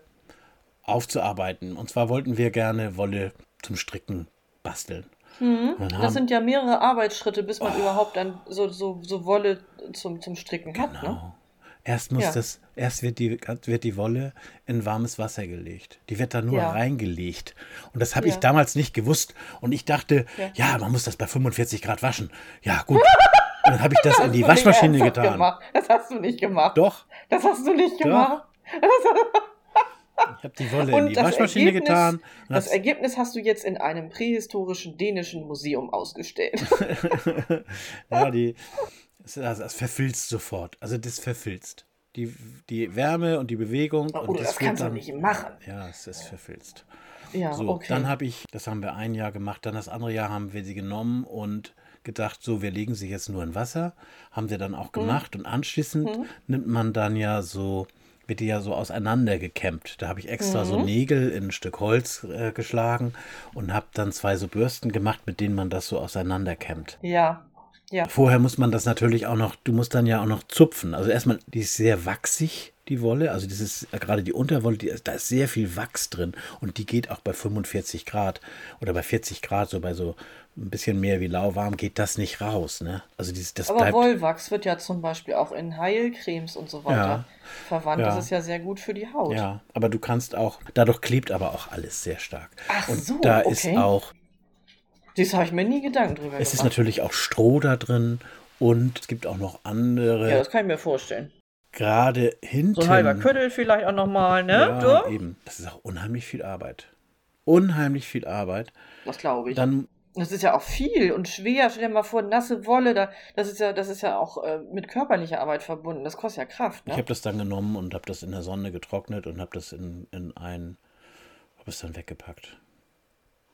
aufzuarbeiten. Und zwar wollten wir gerne Wolle zum Stricken basteln. Dann Das sind ja mehrere Arbeitsschritte, bis man überhaupt dann so, so, so Wolle zum, zum Stricken hat. Ne? Genau. Erst muss Ja. das, erst wird die, wird die Wolle in warmes Wasser gelegt. Die wird da nur Ja. reingelegt. Und das habe ich Ja. damals nicht gewusst. Und ich dachte, Ja. man muss das bei 45 Grad waschen. Ja, gut. Und dann habe ich das in die Waschmaschine getan. Gemacht. Das hast du nicht gemacht. Doch, Das hast du nicht gemacht. ich habe die Wolle in Und die das Waschmaschine Ergebnis- getan. Das das, Ergebnis hast du jetzt in einem prähistorischen dänischen Museum ausgestellt. ja, die, das, das, das verfilzt sofort. Also das verfilzt. Die, die Wärme und die Bewegung. Oh, und das wird kannst du nicht machen. Ja, es ist verfilzt. Ja, So, okay. dann habe ich, das haben wir ein Jahr gemacht, dann das andere Jahr haben wir sie genommen und gedacht, so, wir legen sie jetzt nur in Wasser. Haben wir dann auch Mhm. gemacht und anschließend nimmt man dann ja so, wird die ja so auseinander gekämmt. Da habe ich extra Mhm. so Nägel in ein Stück Holz äh, geschlagen und habe dann zwei so Bürsten gemacht, mit denen man das so auseinander kämmt. ja, ja. Vorher muss man das natürlich auch noch, du musst dann ja auch noch zupfen. Also erstmal, die ist sehr wachsig, die Wolle. Also dieses, äh, gerade die Unterwolle, die, da ist sehr viel Wachs drin. Und die geht auch bei 45 Grad oder bei 40 Grad, so bei so ein bisschen mehr wie lauwarm, geht das nicht raus. Ne? Also dieses, das Aber bleibt. Wollwachs wird ja zum Beispiel auch in Heilcremes und so weiter Ja. verwandt. Ja. Das ist ja sehr gut für die Haut. Ja, aber du kannst auch, dadurch klebt aber auch alles sehr stark. Ach Und so, da okay. ist auch, Das habe ich mir nie Gedanken drüber es ist gemacht. natürlich auch Stroh da drin und es gibt auch noch andere, Ja, das kann ich mir vorstellen. gerade hinten. So ein halber Köttel vielleicht auch nochmal, ne? Ja, so? eben. Das ist auch unheimlich viel Arbeit. Unheimlich viel Arbeit. Das glaube ich. Dann, Das ist ja auch viel und schwer. Stell dir mal vor, nasse Wolle, da, das ist ja, das ist ja auch äh, mit körperlicher Arbeit verbunden. Das kostet ja Kraft, ich ne? habe das dann genommen und habe das in der Sonne getrocknet und habe das in, in ein, habe es dann weggepackt.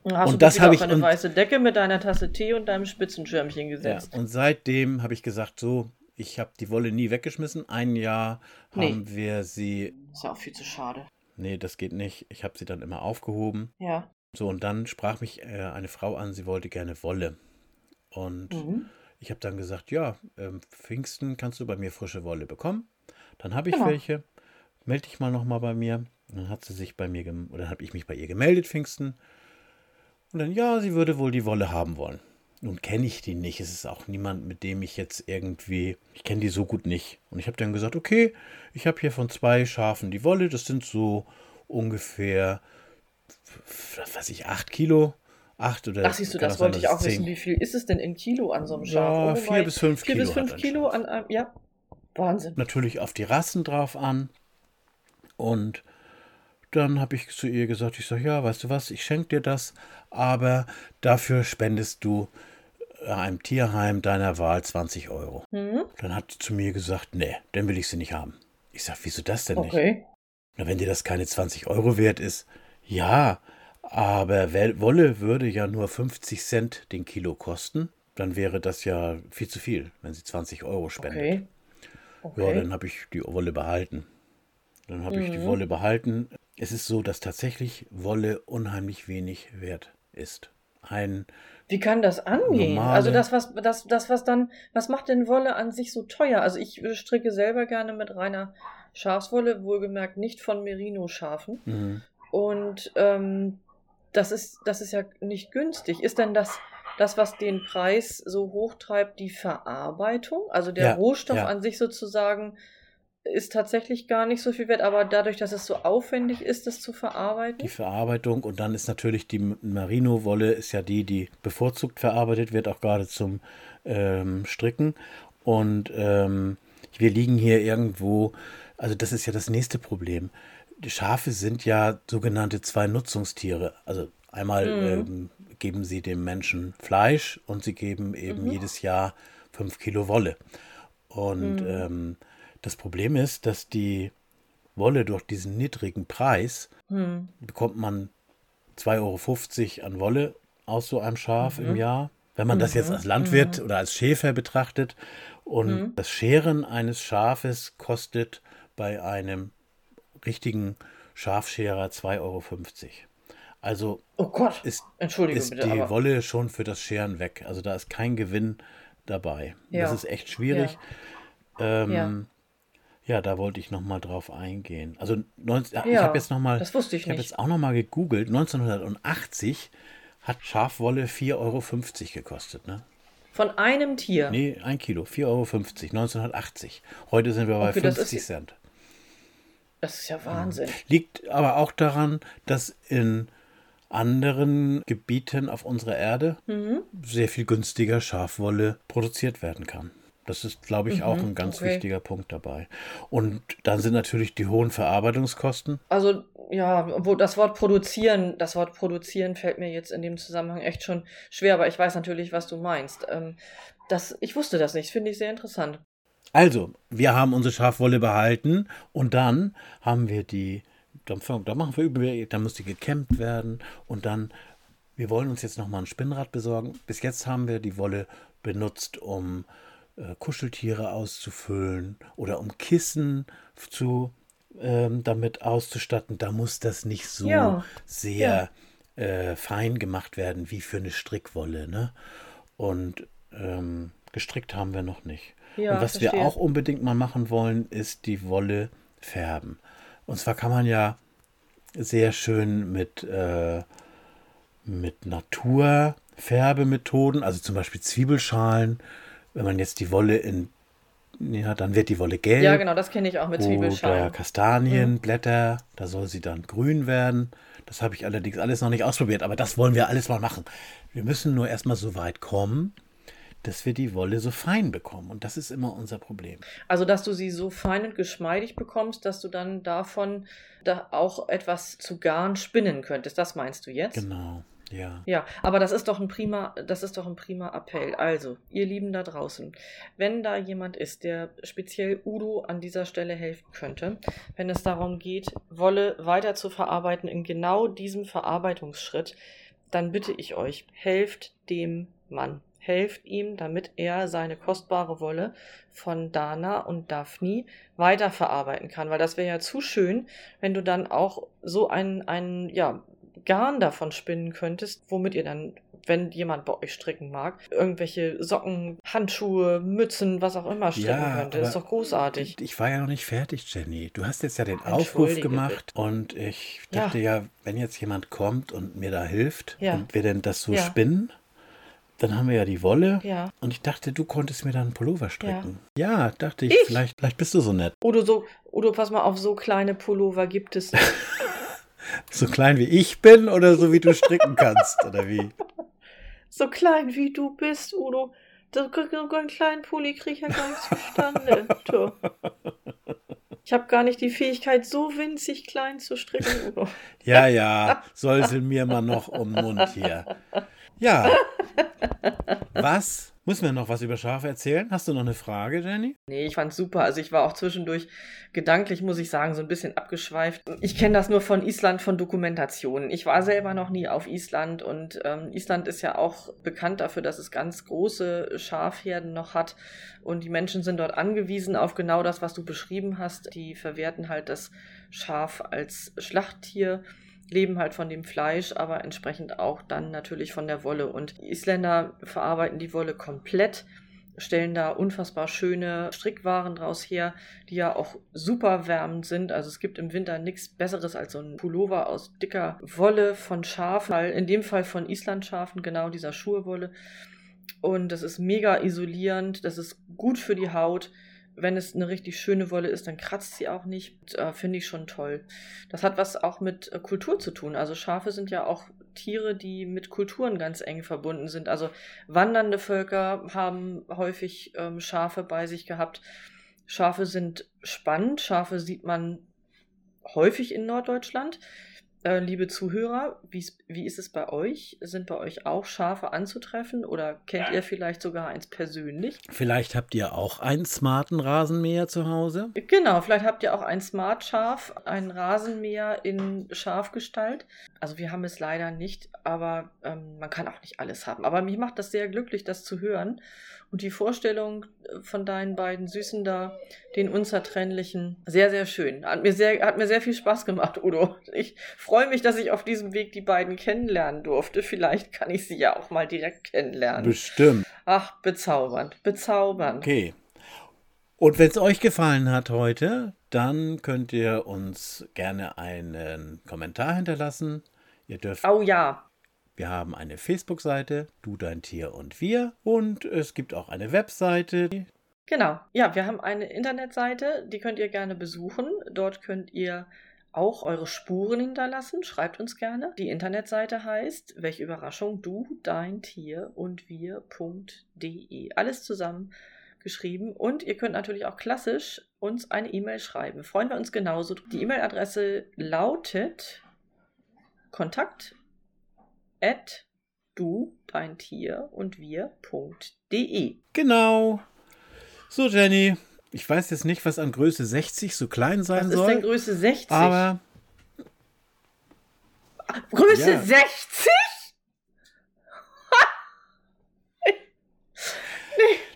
Hast und du das das wieder hab auf ich- eine weiße Decke mit deiner Tasse Tee und deinem Spitzenschirmchen Ja, gesetzt. und seitdem habe ich gesagt, so, ich habe die Wolle nie weggeschmissen. Ein Jahr Nee. haben wir sie, Ist ja auch viel zu schade. nee, das geht nicht. Ich habe sie dann immer aufgehoben. Ja. So, und dann sprach mich äh, eine Frau an, sie wollte gerne Wolle. Und Mhm. Ich habe dann gesagt, ja, ähm, Pfingsten kannst du bei mir frische Wolle bekommen. Dann habe ich Genau. welche. Melde dich mal nochmal bei mir. Und dann hat sie sich bei mir, oder habe ich mich bei ihr gemeldet, Pfingsten. Und dann, ja, sie würde wohl die Wolle haben wollen. Nun kenne ich die nicht. Es ist auch niemand, mit dem ich jetzt irgendwie, ich kenne die so gut nicht. Und ich habe dann gesagt, okay, ich habe hier von zwei Schafen die Wolle. Das sind so ungefähr, was weiß ich, acht Kilo. Acht oder Ach, siehst du, das sein, wollte ich auch es wissen. zehn- Wie viel ist es denn in Kilo an so einem Schaf? Ja, Oh, vier wobei- bis fünf Vier Kilo bis fünf hat ein Kilo an einem, ja. Wahnsinn. natürlich auf die Rassen drauf an. Und dann habe ich zu ihr gesagt, ich sage, ja, weißt du was, ich schenke dir das, aber dafür spendest du äh, einem Tierheim deiner Wahl 20 Euro. Mhm. Dann hat sie zu mir gesagt, nee, dann will ich sie nicht haben. Ich sage, wieso das denn nicht? Okay. Na, wenn dir das keine 20 Euro wert ist, ja, aber Wolle würde ja nur 50 Cent den Kilo kosten, dann wäre das ja viel zu viel, wenn sie 20 Euro spendet. Okay. Ja, Okay. dann habe ich die Wolle behalten. Dann habe ich die Mhm. Wolle behalten. Es ist so, dass tatsächlich Wolle unheimlich wenig wert ist. Ein, Wie kann das angehen? Also das, was, das, das, was dann, was macht denn Wolle an sich so teuer? Also ich äh, stricke selber gerne mit reiner Schafswolle, wohlgemerkt nicht von Merino-Schafen. mh, Und ähm, das ist, das ist ja nicht günstig. Ist denn das, das, was den Preis so hoch treibt, die Verarbeitung? Also der Ja, Rohstoff ja. an sich sozusagen ist tatsächlich gar nicht so viel wert, aber dadurch, dass es so aufwendig ist, das zu verarbeiten. die Verarbeitung und dann ist natürlich die Merino-Wolle ist ja die, die bevorzugt verarbeitet wird, auch gerade zum ähm, Stricken. Und ähm, wir liegen hier irgendwo, also das ist ja das nächste Problem. Die Schafe sind ja sogenannte zwei Nutzungstiere. Also einmal Mhm. ähm, geben sie dem Menschen Fleisch und sie geben eben Mhm. jedes Jahr fünf Kilo Wolle. Und Mhm. ähm, das Problem ist, dass die Wolle durch diesen niedrigen Preis Hm. bekommt man 2,50 Euro an Wolle aus so einem Schaf Mhm. im Jahr. wenn man das jetzt Mhm, als Landwirt mhm. oder als Schäfer betrachtet. Und Mhm. das Scheren eines Schafes kostet bei einem richtigen Schafscherer 2,50 Euro. Also Oh Gott, ist, ist bitte, die Wolle schon für das Scheren weg. Also da ist kein Gewinn dabei. Ja. Das ist echt schwierig. Ähm, Ja. ja. da wollte ich noch mal drauf eingehen. Also 19, ich Ja, habe jetzt noch mal, das wusste ich habe jetzt auch noch mal gegoogelt. 1980 hat Schafwolle 4,50 Euro gekostet. Ne? von einem Tier. Nee, ein Kilo, 4,50 Euro, 1980. Heute sind wir bei Okay, das 50 ist- Cent. Das ist ja Wahnsinn. Liegt aber auch daran, dass in anderen Gebieten auf unserer Erde Mhm. sehr viel günstiger Schafwolle produziert werden kann. Das ist, glaube ich, auch ein ganz Mhm, okay. wichtiger Punkt dabei. Und dann sind natürlich die hohen Verarbeitungskosten. Also, ja, wo das Wort produzieren, das Wort produzieren fällt mir jetzt in dem Zusammenhang echt schon schwer, aber ich weiß natürlich, was du meinst. Ähm, das, ich wusste das nicht, finde ich sehr interessant. Also, wir haben unsere Schafwolle behalten und dann haben wir die, dann, fang- dann machen wir über, dann muss die gekämmt werden und dann, wir wollen uns jetzt nochmal ein Spinnrad besorgen. Bis jetzt haben wir die Wolle benutzt, um äh, Kuscheltiere auszufüllen oder um Kissen zu, ähm, damit auszustatten. Da muss das nicht so Ja, sehr äh, fein gemacht werden wie für eine Strickwolle. Ne? Und ähm, gestrickt haben wir noch nicht. Ja, Und was wir verstehe. auch unbedingt mal machen wollen, ist die Wolle färben. Und zwar kann man ja sehr schön mit, äh, mit Naturfärbemethoden, also zum Beispiel Zwiebelschalen, wenn man jetzt die Wolle in, ja, dann wird die Wolle gelb. Ja, genau, das kenne ich auch mit Oder Zwiebelschalen. Kastanienblätter, da soll sie dann grün werden. Das habe ich allerdings alles noch nicht ausprobiert, aber das wollen wir alles mal machen. Wir müssen nur erstmal so weit kommen, dass wir die Wolle so fein bekommen. Und das ist immer unser Problem. Also, dass du sie so fein und geschmeidig bekommst, dass du dann davon da auch etwas zu Garn spinnen könntest. Das meinst du jetzt? Genau, ja. Ja, aber das ist doch ein prima, das ist doch ein prima Appell. Also, ihr Lieben da draußen, wenn da jemand ist, der speziell Udo an dieser Stelle helfen könnte, wenn es darum geht, Wolle weiter zu verarbeiten in genau diesem Verarbeitungsschritt, dann bitte ich euch, helft dem Mann. Helft ihm, damit er seine kostbare Wolle von Dana und Daphne weiterverarbeiten kann. Weil das wäre ja zu schön, wenn du dann auch so ein, ein ja, Garn davon spinnen könntest, womit ihr dann, wenn jemand bei euch stricken mag, irgendwelche Socken, Handschuhe, Mützen, was auch immer stricken Ja, könnte. Ist doch großartig. Ich war ja noch nicht fertig, Jenny. Du hast jetzt ja den Aufruf gemacht und ich Ja. dachte ja, wenn jetzt jemand kommt und mir da hilft Ja. und wir denn das so Ja. spinnen, dann haben wir ja die Wolle. Ja. Und ich dachte, du konntest mir dann einen Pullover stricken. Ja, dachte ich, Ich? Vielleicht, vielleicht bist du so nett. Udo, so, Udo, pass mal auf, so kleine Pullover gibt es nicht. So klein wie ich bin oder so wie du stricken kannst, oder wie? So klein wie du bist, Udo. So einen kleinen Pulli krieg ich ja gar nicht zustande. Du. Ich habe gar nicht die Fähigkeit, so winzig klein zu stricken, Udo. Ja, ja, sollte mir mal noch um den Mund hier. Ja. Was? Müssen wir noch was über Schafe erzählen? Hast du noch eine Frage, Jenny? Nee, ich fand's super. Also ich war auch zwischendurch gedanklich, muss ich sagen, so ein bisschen abgeschweift. Ich kenne das nur von Island, von Dokumentationen. Ich war selber noch nie auf Island und ähm, Island ist ja auch bekannt dafür, dass es ganz große Schafherden noch hat und die Menschen sind dort angewiesen auf genau das, was du beschrieben hast. Die verwerten halt das Schaf als Schlachttier leben halt von dem Fleisch, aber entsprechend auch dann natürlich von der Wolle. Und die Isländer verarbeiten die Wolle komplett, stellen da unfassbar schöne Strickwaren draus her, die ja auch super wärmend sind. Also es gibt im Winter nichts Besseres als so ein Pullover aus dicker Wolle von Schafen, in dem Fall von Islandschafen, genau dieser Schurwolle. Und das ist mega isolierend, das ist gut für die Haut wenn es eine richtig schöne Wolle ist, dann kratzt sie auch nicht. Äh, Finde ich schon toll. Das hat was auch mit äh, Kultur zu tun. Also Schafe sind ja auch Tiere, die mit Kulturen ganz eng verbunden sind. Also wandernde Völker haben häufig ähm, Schafe bei sich gehabt. Schafe sind spannend. Schafe sieht man häufig in Norddeutschland. Äh, liebe Zuhörer, wie ist es bei euch? Sind bei euch auch Schafe anzutreffen oder kennt ihr vielleicht sogar eins persönlich? Vielleicht habt ihr auch einen smarten Rasenmäher zu Hause. Genau, vielleicht habt ihr auch ein Smart Schaf, ein Rasenmäher in Schafgestalt. Also wir haben es leider nicht, aber ähm, man kann auch nicht alles haben. Aber mich macht das sehr glücklich, das zu hören. Und die Vorstellung äh, von deinen beiden Süßen da, den Unzertrennlichen, sehr, sehr schön. Hat mir sehr, hat mir sehr viel Spaß gemacht, Udo. Ich freue mich, dass ich auf diesem Weg die beiden kennenlernen durfte. Vielleicht kann ich sie ja auch mal direkt kennenlernen. Bestimmt. Ach, bezaubernd, bezaubernd. Okay. Und wenn es euch gefallen hat heute, dann könnt ihr uns gerne einen Kommentar hinterlassen. Ihr dürft Oh ja, Wir haben eine Facebook-Seite, Du, dein Tier und wir. Und es gibt auch eine Webseite. Genau. Ja, wir haben eine Internetseite, die könnt ihr gerne besuchen. Dort könnt ihr auch eure Spuren hinterlassen. Schreibt uns gerne. Die Internetseite heißt, welche Überraschung, du, dein Tier und wir.de. Alles zusammen geschrieben. Und ihr könnt natürlich auch klassisch uns eine E-Mail schreiben. Freuen wir uns genauso. Die E-Mail-Adresse lautet kontakt at du, dein Tier und wir.de. Genau. So, Jenny. Ich weiß jetzt nicht, was an Größe 60 so klein sein Was ist soll. denn Größe 60? aber Größe Ja. 60?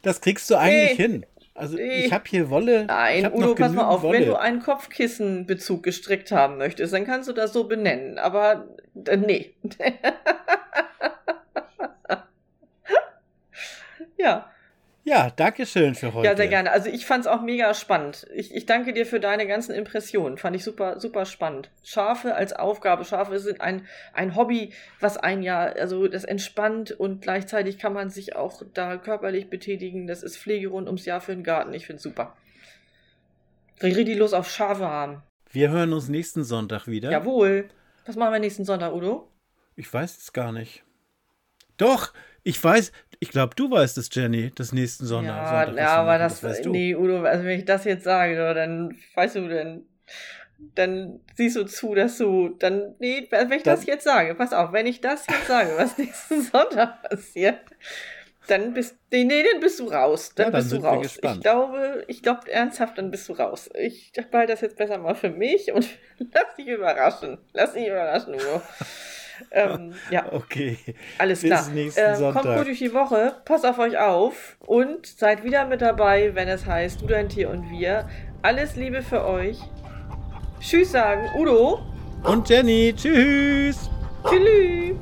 das kriegst du eigentlich Nee. hin. Also ich habe hier Wolle. Nein, Udo, pass mal auf, wenn Wolle. du einen Kopfkissenbezug gestrickt haben möchtest, dann kannst du das so benennen. Aber äh, nee. ja. Ja, danke schön für heute. Ja, sehr gerne. Also ich fand es auch mega spannend. Ich, ich danke dir für deine ganzen Impressionen. Fand ich super, super spannend. Schafe als Aufgabe. Schafe sind ein, ein Hobby, was ein ja, also das entspannt und gleichzeitig kann man sich auch da körperlich betätigen. Das ist Pflege rund ums Jahr für den Garten. Ich finde es super. Richtig Lust auf Schafe haben. Wir hören uns nächsten Sonntag wieder. Jawohl. Was machen wir nächsten Sonntag, Udo? Ich weiß es gar nicht. Doch, ich weiß, ich glaube, du weißt es, Jenny, das nächsten Sonntag. ja, Sonntag, ja aber machen, das, weißt du. nee, Udo, also wenn ich das jetzt sage, dann weißt du, dann, dann siehst du zu, dass du, dann, nee, wenn ich das Dann- jetzt sage, pass auf, wenn ich das jetzt sage, was nächsten Sonntag passiert, dann bist, nee, nee, dann bist du raus, dann, Ja, dann bist du raus. Ich glaube, ich glaube ernsthaft, dann bist du raus. Ich behalte das jetzt besser mal für mich und lass dich überraschen, lass dich überraschen, Udo. ähm, ja. Okay. Alles Bis klar. nächsten Ähm, Sonntag. kommt gut durch die Woche, passt auf euch auf und seid wieder mit dabei, wenn es heißt Du, dein Tier und wir. Alles Liebe für euch. Tschüss sagen, Udo. Und Jenny, tschüss. Tschüss.